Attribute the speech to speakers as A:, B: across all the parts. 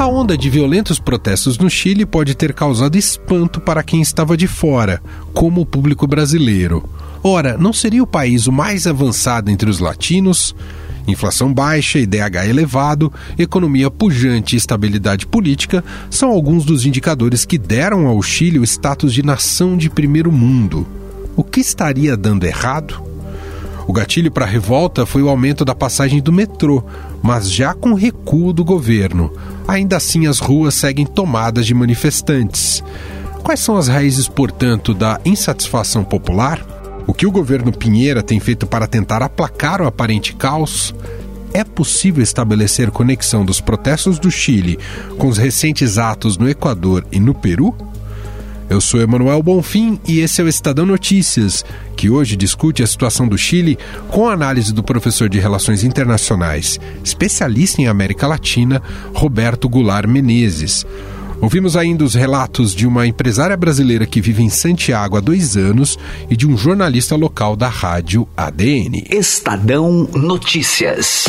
A: A onda de violentos protestos no Chile pode ter causado espanto para quem estava de fora, como o público brasileiro. Ora, não seria o país o mais avançado entre os latinos? Inflação baixa, IDH elevado, economia pujante e estabilidade política são alguns dos indicadores que deram ao Chile o status de nação de primeiro mundo. O que estaria dando errado? O gatilho para a revolta foi o aumento da passagem do metrô, mas já com recuo do governo. Ainda assim, as ruas seguem tomadas de manifestantes. Quais são as raízes, portanto, da insatisfação popular? O que o governo Pinheira tem feito para tentar aplacar o aparente caos? É possível estabelecer conexão dos protestos do Chile com os recentes atos no Equador e no Peru? Eu sou Emanuel Bonfim e esse é o Estadão Notícias, que hoje discute a situação do Chile com a análise do professor de Relações Internacionais, especialista em América Latina, Roberto Goulart Menezes. Ouvimos ainda os relatos de uma empresária brasileira que vive em Santiago há dois anos e de um jornalista local da rádio ADN.
B: Estadão Notícias.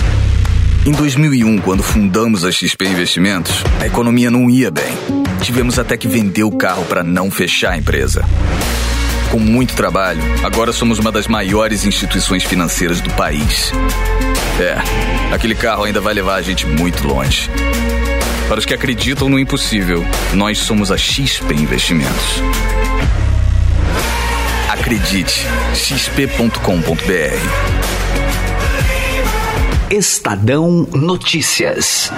C: Em 2001, quando fundamos a XP Investimentos, a economia não ia bem. Tivemos até que vender o carro para não fechar a empresa. Com muito trabalho, agora somos uma das maiores instituições financeiras do país. É, aquele carro ainda vai levar a gente muito longe. Para os que acreditam no impossível, nós somos a XP Investimentos. Acredite, xp.com.br.
B: Estadão Notícias.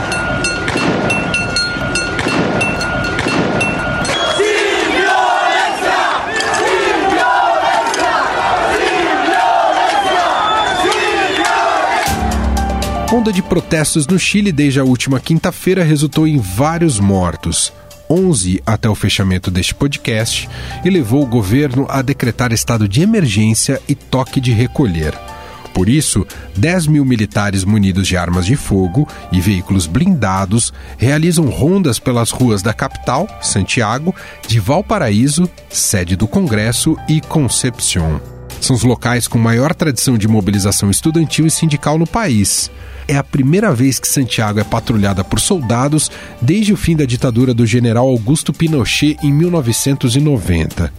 A: Onda de protestos no Chile desde a última quinta-feira resultou em vários mortos. 11 até o fechamento deste podcast e levou o governo a decretar estado de emergência e toque de recolher. Por isso, 10 mil militares munidos de armas de fogo e veículos blindados realizam rondas pelas ruas da capital, Santiago, de Valparaíso, sede do Congresso, e Concepción. São os locais com maior tradição de mobilização estudantil e sindical no país. É a primeira vez que Santiago é patrulhada por soldados desde o fim da ditadura do general Augusto Pinochet em 1990.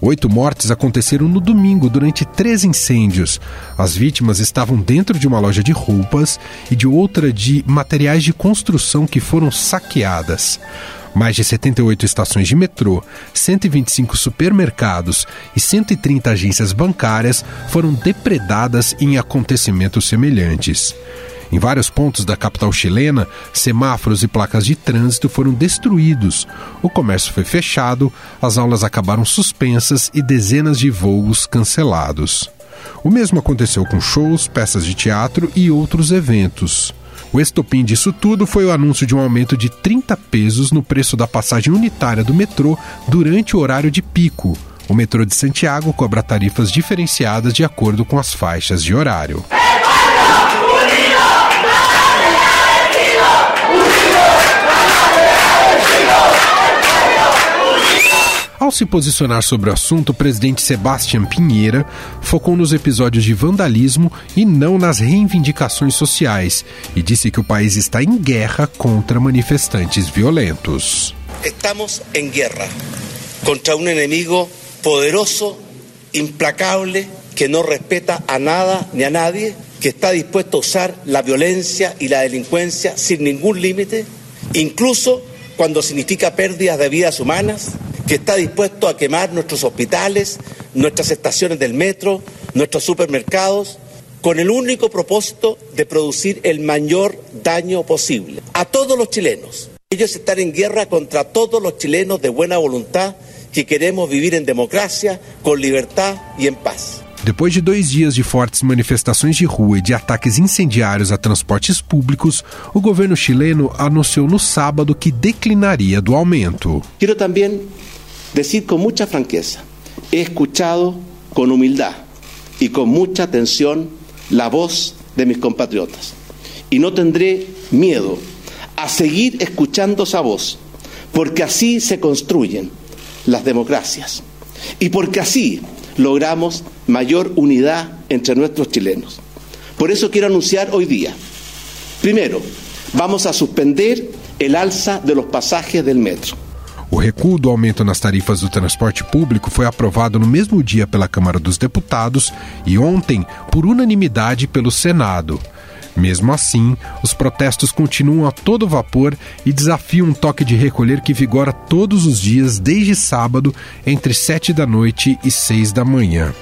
A: Oito mortes aconteceram no domingo durante três incêndios. As vítimas estavam dentro de uma loja de roupas e de outra de materiais de construção que foram saqueadas. Mais de 78 estações de metrô, 125 supermercados e 130 agências bancárias foram depredadas em acontecimentos semelhantes. Em vários pontos da capital chilena, semáforos e placas de trânsito foram destruídos, o comércio foi fechado, as aulas acabaram suspensas e dezenas de voos cancelados. O mesmo aconteceu com shows, peças de teatro e outros eventos. O estopim disso tudo foi o anúncio de um aumento de 30 pesos no preço da passagem unitária do metrô durante o horário de pico. O metrô de Santiago cobra tarifas diferenciadas de acordo com as faixas de horário. Ao se posicionar sobre o assunto, o presidente Sebastião Pinheira focou nos episódios de vandalismo e não nas reivindicações sociais e disse que o país está em guerra contra manifestantes violentos.
D: Estamos em guerra contra um inimigo poderoso, implacable, que não respeta a nada ni a nadie, que está dispuesto a usar la violencia y la delincuencia sin ningún límite, incluso cuando significa pérdidas de vidas humanas que está dispuesto a quemar nuestros hospitales, nuestras estaciones del metro, nuestros supermercados, con el único propósito de producir el mayor daño posible a todos los chilenos. Ellos están en guerra contra todos los chilenos de buena voluntad que queremos vivir en democracia, con libertad y en paz.
A: Depois de dois dias de fortes manifestações de rua e de ataques incendiários a transportes públicos, o governo chileno anunciou no sábado que declinaria do aumento.
E: Quero também decir con mucha franqueza, he escuchado con humildad y con mucha atención la voz de mis compatriotas y no tendré miedo a seguir escuchando esa voz, porque así se construyen las democracias y porque así logramos mayor unidad entre nuestros chilenos. Por eso quiero anunciar hoy día, primero, vamos a suspender el alza de los pasajes del metro.
A: O recuo do aumento nas tarifas do transporte público foi aprovado no mesmo dia pela Câmara dos Deputados e ontem por unanimidade pelo Senado. Mesmo assim, os protestos continuam a todo vapor e desafiam um toque de recolher que vigora todos os dias desde sábado, entre 7 da noite e 6 da manhã.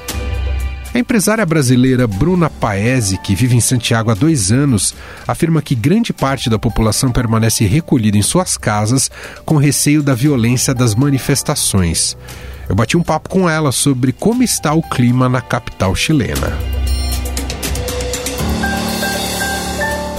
A: A empresária brasileira Bruna Paese, que vive em Santiago há dois anos, afirma que grande parte da população permanece recolhida em suas casas com receio da violência das manifestações. Eu bati um papo com ela sobre como está o clima na capital chilena.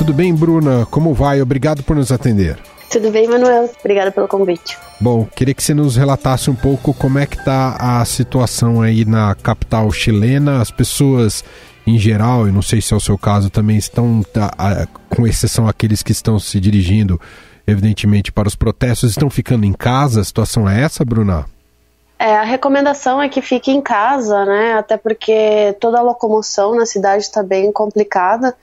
A: Tudo bem, Bruna? Como vai? Obrigado por nos atender.
F: Tudo bem, Manuel? Obrigada pelo convite.
A: Bom, queria que você nos relatasse um pouco como é que está a situação aí na capital chilena. As pessoas, em geral, e não sei se é o seu caso, também estão, tá, com exceção aqueles que estão se dirigindo, evidentemente, para os protestos, estão ficando em casa. A situação é essa, Bruna?
F: É, a recomendação é que fique em casa, né? Até porque toda a locomoção na cidade está bem complicada.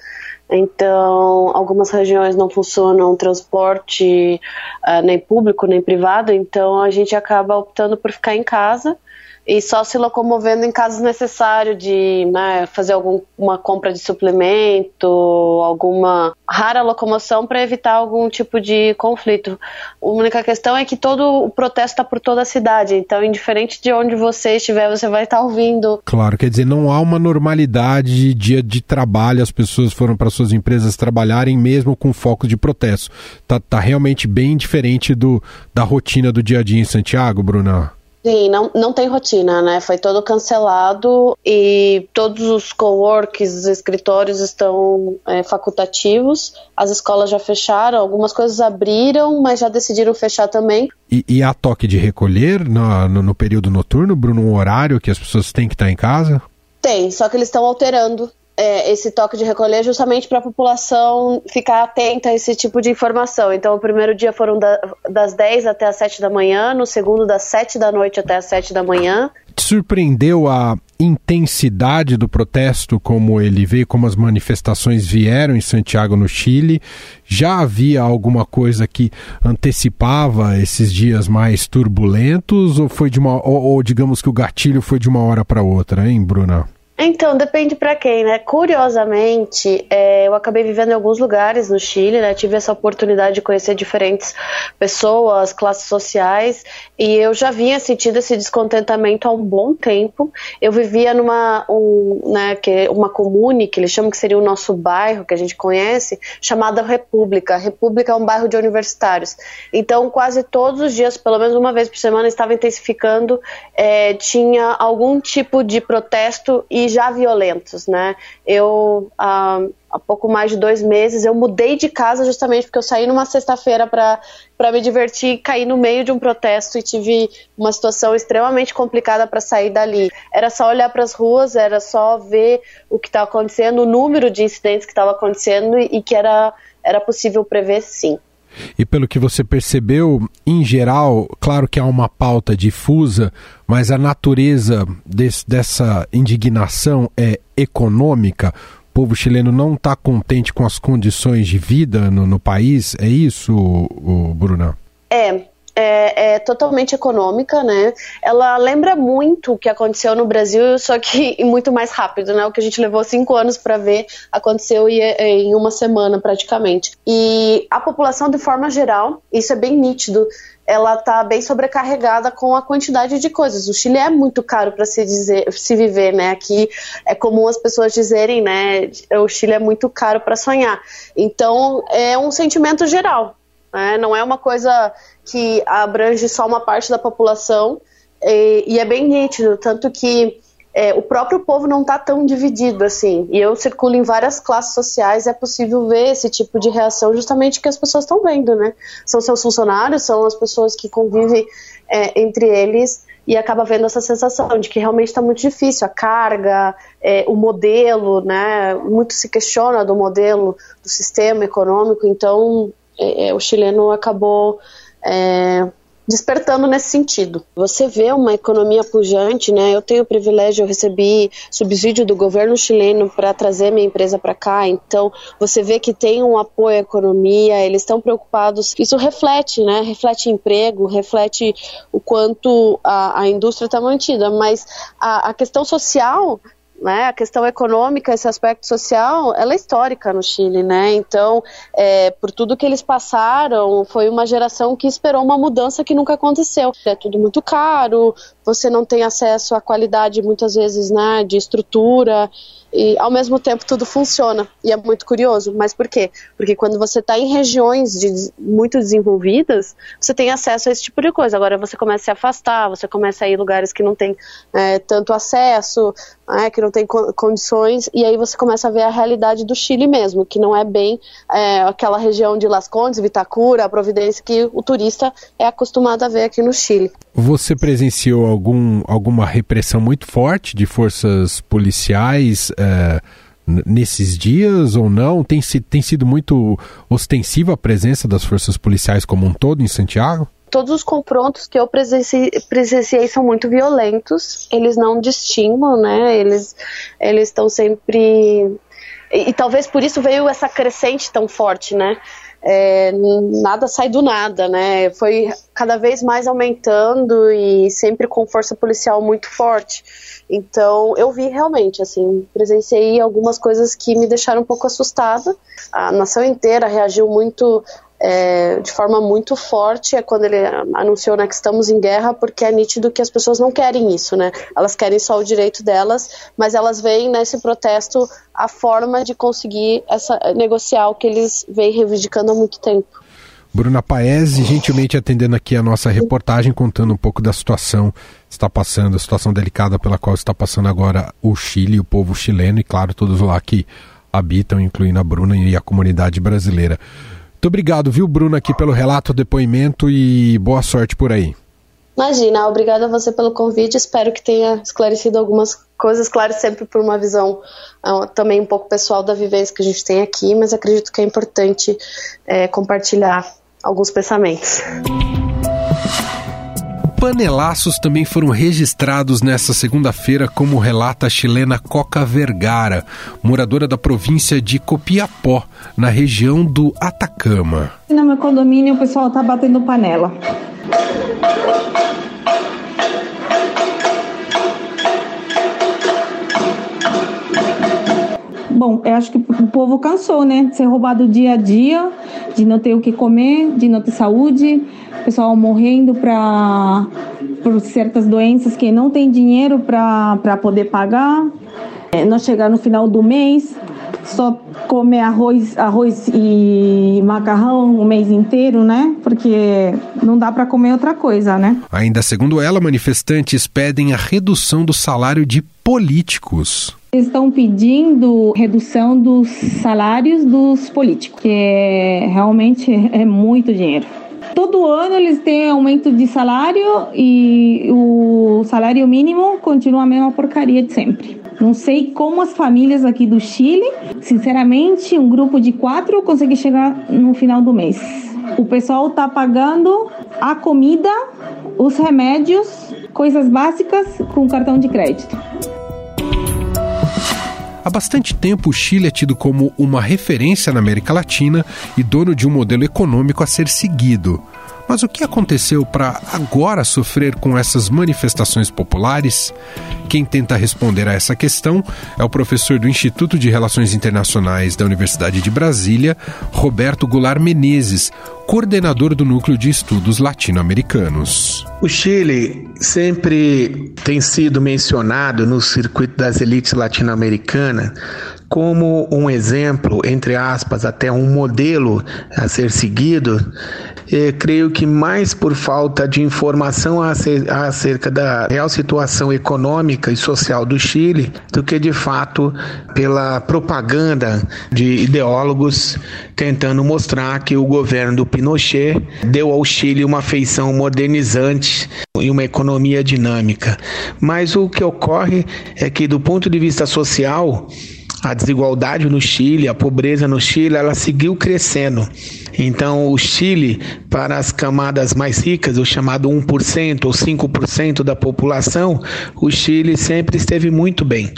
F: Então, algumas regiões não funcionam transporte uh, nem público nem privado, então a gente acaba optando por ficar em casa e só se locomovendo em caso necessário de né, fazer alguma compra de suplemento, alguma rara locomoção para evitar algum tipo de conflito. A única questão é que todo o protesto está por toda a cidade, então indiferente de onde você estiver, você vai estar tá ouvindo.
A: Claro, quer dizer, não há uma normalidade de dia de trabalho, as pessoas foram para suas empresas trabalharem mesmo com foco de protesto. Tá, tá realmente bem diferente do, da rotina do dia a dia em Santiago, Bruna?
F: Sim, não, não tem rotina, né? Foi todo cancelado e todos os coworks, os escritórios estão é, facultativos. As escolas já fecharam, algumas coisas abriram, mas já decidiram fechar também.
A: E, e há toque de recolher no, no, no período noturno, Bruno, um horário que as pessoas têm que estar em casa?
F: Tem, só que eles estão alterando é, esse toque de recolher justamente para a população ficar atenta a esse tipo de informação. Então, o primeiro dia foram da, das 10 até as 7 da manhã, no segundo, das 7 da noite até as 7 da manhã.
A: Te surpreendeu a intensidade do protesto, como ele veio, como as manifestações vieram em Santiago, no Chile? Já havia alguma coisa que antecipava esses dias mais turbulentos, ou foi de uma, ou, ou digamos que o gatilho foi de uma hora para outra, hein, Bruna?
F: Então, depende para quem, né? Curiosamente, é, eu acabei vivendo em alguns lugares no Chile, né? Tive essa oportunidade de conhecer diferentes pessoas, classes sociais, e eu já vinha sentindo esse descontentamento há um bom tempo. Eu vivia numa, um, né, que, uma comune, que eles chamam que seria o nosso bairro, que a gente conhece, chamada República. República é um bairro de universitários. Então, quase todos os dias, pelo menos uma vez por semana, estava intensificando, é, tinha algum tipo de protesto e já violentos, né? Eu há, há pouco mais de dois meses eu mudei de casa justamente porque eu saí numa sexta-feira para para me divertir, caí no meio de um protesto e tive uma situação extremamente complicada para sair dali. Era só olhar para as ruas, era só ver o que estava acontecendo, o número de incidentes que estava acontecendo e, e que era era possível prever, sim.
A: E pelo que você percebeu, em geral, claro que há uma pauta difusa, mas a natureza desse, dessa indignação é econômica. O povo chileno não está contente com as condições de vida no, no país, é isso, Bruna?
F: É, é, é, totalmente econômica, né? Ela lembra muito o que aconteceu no Brasil, só que muito mais rápido, né? O que a gente levou cinco anos para ver aconteceu em uma semana praticamente. E a população, de forma geral, isso é bem nítido. Ela está bem sobrecarregada com a quantidade de coisas. O Chile é muito caro para se dizer, se viver, né? Aqui é comum as pessoas dizerem, né? O Chile é muito caro para sonhar. Então é um sentimento geral. Né? Não é uma coisa que abrange só uma parte da população e, e é bem nítido, tanto que é, o próprio povo não está tão dividido assim. E eu circulo em várias classes sociais, é possível ver esse tipo de reação justamente que as pessoas estão vendo, né? São seus funcionários, são as pessoas que convivem é, entre eles e acaba vendo essa sensação de que realmente está muito difícil a carga, é, o modelo, né? Muito se questiona do modelo do sistema econômico, então é, é o chileno acabou é, despertando nesse sentido. Você vê uma economia pujante, né? Eu tenho o privilégio, eu recebi subsídio do governo chileno para trazer minha empresa para cá, então você vê que tem um apoio à economia, eles estão preocupados. Isso reflete, né? Reflete emprego, reflete o quanto a, a indústria está mantida, mas a, a questão social né, a questão econômica, esse aspecto social, ela é histórica no Chile, né? Então, é, por tudo que eles passaram, foi uma geração que esperou uma mudança que nunca aconteceu. É tudo muito caro, você não tem acesso à qualidade muitas vezes, né, de estrutura e ao mesmo tempo tudo funciona e é muito curioso. Mas por quê? Porque quando você está em regiões de, muito desenvolvidas, você tem acesso a esse tipo de coisa. Agora você começa a se afastar, você começa a ir em lugares que não tem é, tanto acesso, é, que não tem co condições, e aí você começa a ver a realidade do Chile mesmo, que não é bem é, aquela região de Las Condes, Vitacura, Providência que o turista é acostumado a ver aqui no Chile.
A: Você presenciou algum, alguma repressão muito forte de forças policiais é, nesses dias ou não? Tem, tem sido muito ostensiva a presença das forças policiais como um todo em Santiago?
F: todos os confrontos que eu presenciei, presenciei, são muito violentos, eles não distinguem, né? Eles eles estão sempre e, e, talvez por isso veio essa crescente tão forte, né? É, nada sai do nada, né? Foi cada vez mais aumentando e sempre com força policial muito forte. Então, eu vi realmente, assim, presenciei algumas coisas que me deixaram um pouco assustada. A nação inteira reagiu muito é, de forma muito forte é quando ele anunciou né, que estamos em guerra, porque é nítido que as pessoas não querem isso, né? Elas querem só o direito delas, mas elas veem nesse protesto a forma de conseguir essa, negociar o que eles vêm reivindicando há muito tempo.
A: Bruna Paes, gentilmente atendendo aqui a nossa reportagem, contando um pouco da situação que está passando, a situação delicada pela qual está passando agora o Chile, o povo chileno e, claro, todos lá que habitam, incluindo a Bruna e a comunidade brasileira. Muito obrigado, viu, Bruno, aqui pelo relato, depoimento e boa sorte por aí.
F: Imagina, obrigada a você pelo convite. Espero que tenha esclarecido algumas coisas, claro, sempre por uma visão uh, também um pouco pessoal da vivência que a gente tem aqui, mas acredito que é importante é, compartilhar alguns pensamentos
A: panelaços também foram registrados nesta segunda-feira, como relata a chilena Coca Vergara, moradora da província de Copiapó, na região do Atacama.
G: No meu condomínio o pessoal está batendo panela. Bom, eu acho que o povo cansou, né? De ser roubado dia a dia, de não ter o que comer, de não ter saúde, pessoal morrendo pra, por certas doenças que não tem dinheiro para poder pagar. É, não chegar no final do mês, só comer arroz, arroz e macarrão o mês inteiro, né? Porque não dá para comer outra coisa, né?
A: Ainda segundo ela, manifestantes pedem a redução do salário de políticos.
G: Estão pedindo redução dos salários dos políticos, que é, realmente é muito dinheiro. Todo ano eles têm aumento de salário e o salário mínimo continua a mesma porcaria de sempre. Não sei como as famílias aqui do Chile, sinceramente, um grupo de quatro consegue chegar no final do mês. O pessoal está pagando a comida, os remédios, coisas básicas com cartão de crédito.
A: Bastante tempo, o Chile é tido como uma referência na América Latina e dono de um modelo econômico a ser seguido. Mas o que aconteceu para agora sofrer com essas manifestações populares? Quem tenta responder a essa questão é o professor do Instituto de Relações Internacionais da Universidade de Brasília, Roberto Goulart Menezes, coordenador do Núcleo de Estudos Latino-Americanos.
H: O Chile sempre tem sido mencionado no circuito das elites latino-americanas como um exemplo, entre aspas, até um modelo a ser seguido é, creio que mais por falta de informação acerca da real situação econômica e social do Chile do que de fato pela propaganda de ideólogos tentando mostrar que o governo do Pinochet deu ao Chile uma feição modernizante e uma economia dinâmica. Mas o que ocorre é que, do ponto de vista social, a desigualdade no Chile, a pobreza no Chile, ela seguiu crescendo. Então, o Chile, para as camadas mais ricas, o chamado 1% ou 5% da população, o Chile sempre esteve muito bem.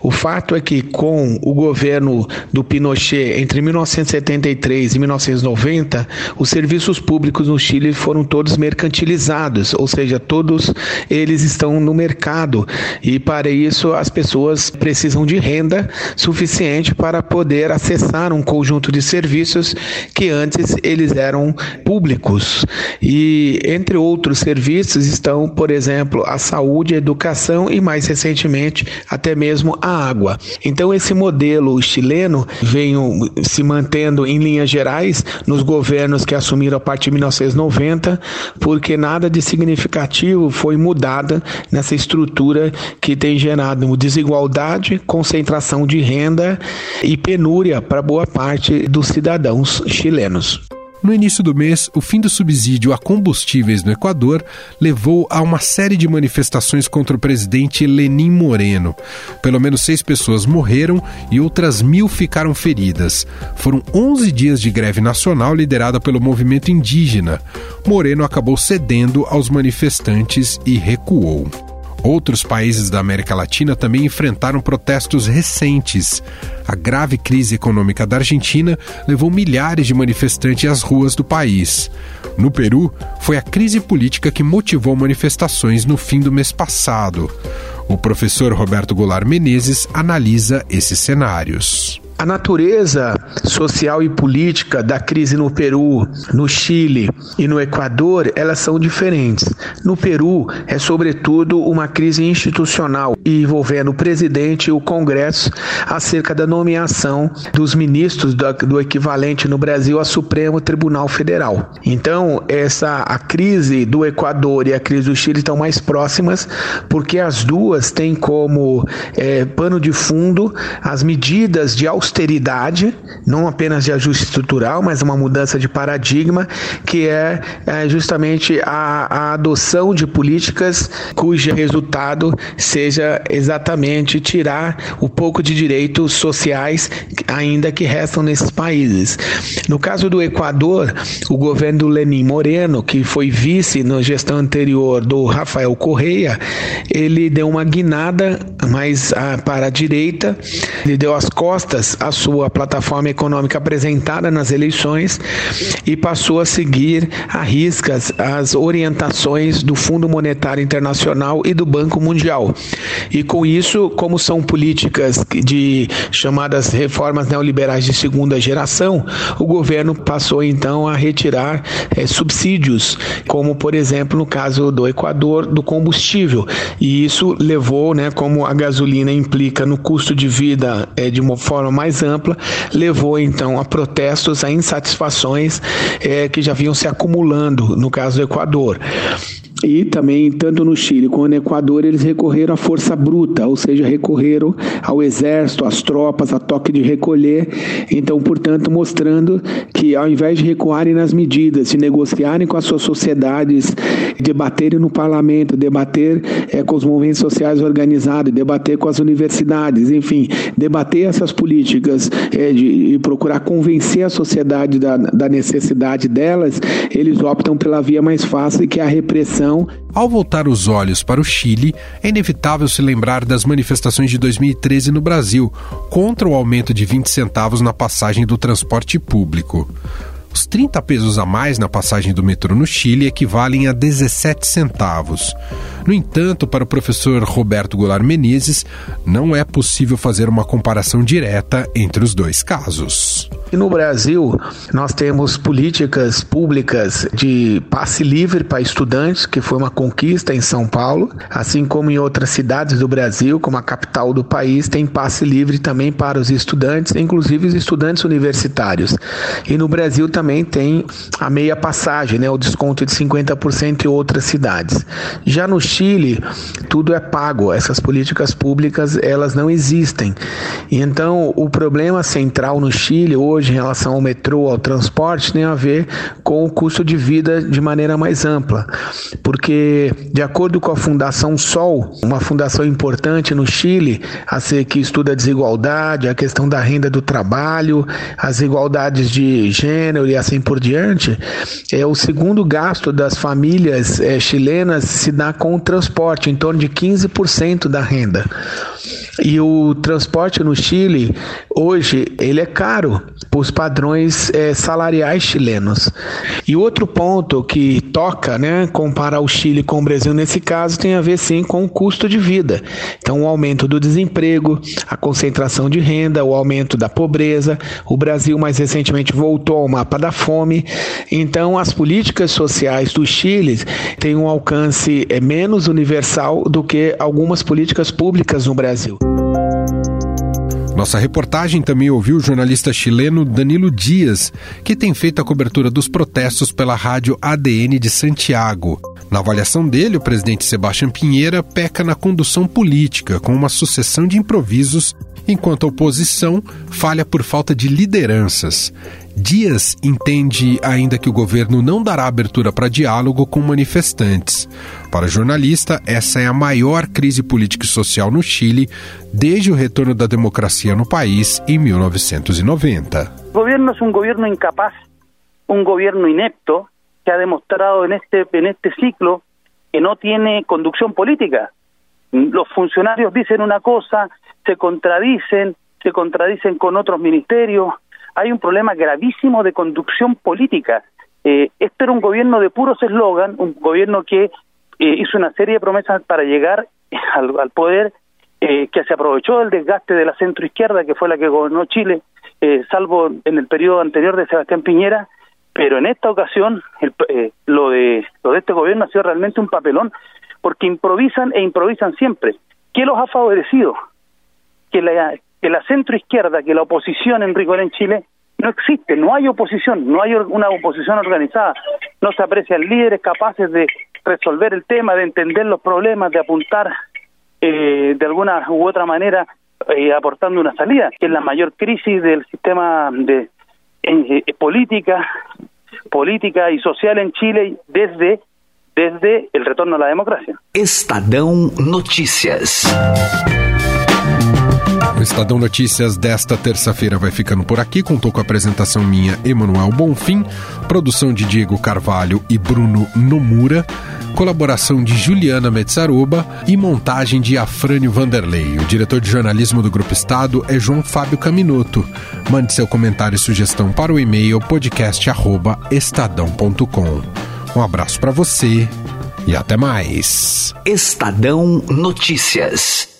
H: O fato é que, com o governo do Pinochet entre 1973 e 1990, os serviços públicos no Chile foram todos mercantilizados, ou seja, todos eles estão no mercado e, para isso, as pessoas precisam de renda suficiente para poder acessar um conjunto de serviços que antes eles eram públicos. E entre outros serviços estão, por exemplo, a saúde, a educação e mais recentemente até mesmo a água. Então esse modelo chileno veio se mantendo em linhas gerais nos governos que assumiram a partir de 1990, porque nada de significativo foi mudado nessa estrutura que tem gerado desigualdade, concentração de renda e penúria para boa parte dos cidadãos chilenos.
A: No início do mês, o fim do subsídio a combustíveis no Equador levou a uma série de manifestações contra o presidente Lenin Moreno. Pelo menos seis pessoas morreram e outras mil ficaram feridas. Foram 11 dias de greve nacional liderada pelo movimento indígena. Moreno acabou cedendo aos manifestantes e recuou. Outros países da América Latina também enfrentaram protestos recentes. A grave crise econômica da Argentina levou milhares de manifestantes às ruas do país. No Peru, foi a crise política que motivou manifestações no fim do mês passado. O professor Roberto Goulart Menezes analisa esses cenários.
H: A natureza social e política da crise no Peru, no Chile e no Equador, elas são diferentes. No Peru, é sobretudo uma crise institucional envolvendo o presidente e o Congresso acerca da nomeação dos ministros do, equivalente no Brasil ao Supremo Tribunal Federal. Então, essa a crise do Equador e a crise do Chile estão mais próximas, porque as duas têm como é, pano de fundo as medidas de austeridade austeridade, não apenas de ajuste estrutural, mas uma mudança de paradigma, que é, é justamente a, a adoção de políticas cujo resultado seja exatamente tirar o pouco de direitos sociais ainda que restam nesses países. No caso do Equador, o governo do Lenin Moreno, que foi vice na gestão anterior do Rafael Correia, ele deu uma guinada mais ah, para a direita, ele deu as costas a sua plataforma econômica apresentada nas eleições e passou a seguir a riscas as orientações do Fundo Monetário Internacional e do Banco Mundial. E com isso, como são políticas de chamadas reformas neoliberais de segunda geração, o governo passou então a retirar é, subsídios, como por exemplo no caso do Equador, do combustível. E isso levou, né, como a gasolina implica no custo de vida é, de uma forma mais mais ampla, levou então a protestos, a insatisfações é, que já vinham se acumulando no caso do Equador. E também, tanto no Chile como no Equador, eles recorreram à força bruta, ou seja, recorreram ao exército, às tropas, a toque de recolher. Então, portanto, mostrando que ao invés de recuarem nas medidas, de negociarem com as suas sociedades, debaterem no parlamento, debater é, com os movimentos sociais organizados, debater com as universidades, enfim, debater essas políticas é, de, de procurar convencer a sociedade da, da necessidade delas, eles optam pela via mais fácil, que é a repressão
A: ao voltar os olhos para o Chile, é inevitável se lembrar das manifestações de 2013 no Brasil contra o aumento de 20 centavos na passagem do transporte público. Os 30 pesos a mais na passagem do metrô no Chile equivalem a 17 centavos. No entanto, para o professor Roberto Goulart Menezes, não é possível fazer uma comparação direta entre os dois casos.
H: No Brasil, nós temos políticas públicas de passe livre para estudantes, que foi uma conquista em São Paulo, assim como em outras cidades do Brasil, como a capital do país, tem passe livre também para os estudantes, inclusive os estudantes universitários. E no Brasil também tem a meia passagem, né, o desconto de 50% em outras cidades. Já no Chile, tudo é pago, essas políticas públicas, elas não existem. E então, o problema central no Chile hoje hoje em relação ao metrô, ao transporte, tem a ver com o custo de vida de maneira mais ampla. Porque, de acordo com a Fundação Sol, uma fundação importante no Chile, a ser que estuda a desigualdade, a questão da renda do trabalho, as igualdades de gênero e assim por diante, é o segundo gasto das famílias é, chilenas se dá com o transporte, em torno de 15% da renda. E o transporte no Chile, hoje, ele é caro para os padrões é, salariais chilenos. E outro ponto que toca, né, comparar o Chile com o Brasil nesse caso, tem a ver sim com o custo de vida. Então, o aumento do desemprego, a concentração de renda, o aumento da pobreza. O Brasil, mais recentemente, voltou ao mapa da fome. Então, as políticas sociais do Chile têm um alcance é, menos universal do que algumas políticas públicas no Brasil.
A: Nossa reportagem também ouviu o jornalista chileno Danilo Dias, que tem feito a cobertura dos protestos pela rádio ADN de Santiago. Na avaliação dele, o presidente Sebastião Pinheira peca na condução política, com uma sucessão de improvisos, enquanto a oposição falha por falta de lideranças. Dias entende ainda que o governo não dará abertura para diálogo com manifestantes. Para o jornalista, essa é a maior crise política e social no Chile desde o retorno da democracia no país em 1990.
I: O governo é um governo incapaz, um governo inepto que ha demostrado en este, en este ciclo que no tiene conducción política. Los funcionarios dicen una cosa, se contradicen, se contradicen con otros ministerios, hay un problema gravísimo de conducción política. Eh, este era un gobierno de puros eslogan, un gobierno que eh, hizo una serie de promesas para llegar al, poder, eh, que se aprovechó del desgaste de la centroizquierda, que fue la que gobernó Chile, eh, salvo en el periodo anterior de Sebastián Piñera, pero en esta ocasión el, eh, lo de lo de este gobierno ha sido realmente un papelón, porque improvisan e improvisan siempre. ¿Qué los ha favorecido? Que la que la centroizquierda, que la oposición en rigor en Chile no existe, no hay oposición, no hay una oposición organizada, no se aprecian líderes capaces de resolver el tema, de entender los problemas, de apuntar eh, de alguna u otra manera eh, aportando una salida, que es la mayor crisis del sistema de eh, política, política y social en Chile desde desde el retorno a la democracia.
B: Estadão Notícias.
A: O Estadão Notícias desta terça-feira vai ficando por aqui. Contou com a apresentação minha, Emanuel Bonfim, produção de Diego Carvalho e Bruno Nomura, colaboração de Juliana Metzaruba e montagem de Afrânio Vanderlei. O diretor de jornalismo do Grupo Estado é João Fábio Caminoto. Mande seu comentário e sugestão para o e-mail podcast@estadão.com. Um abraço para você e até mais.
B: Estadão Notícias.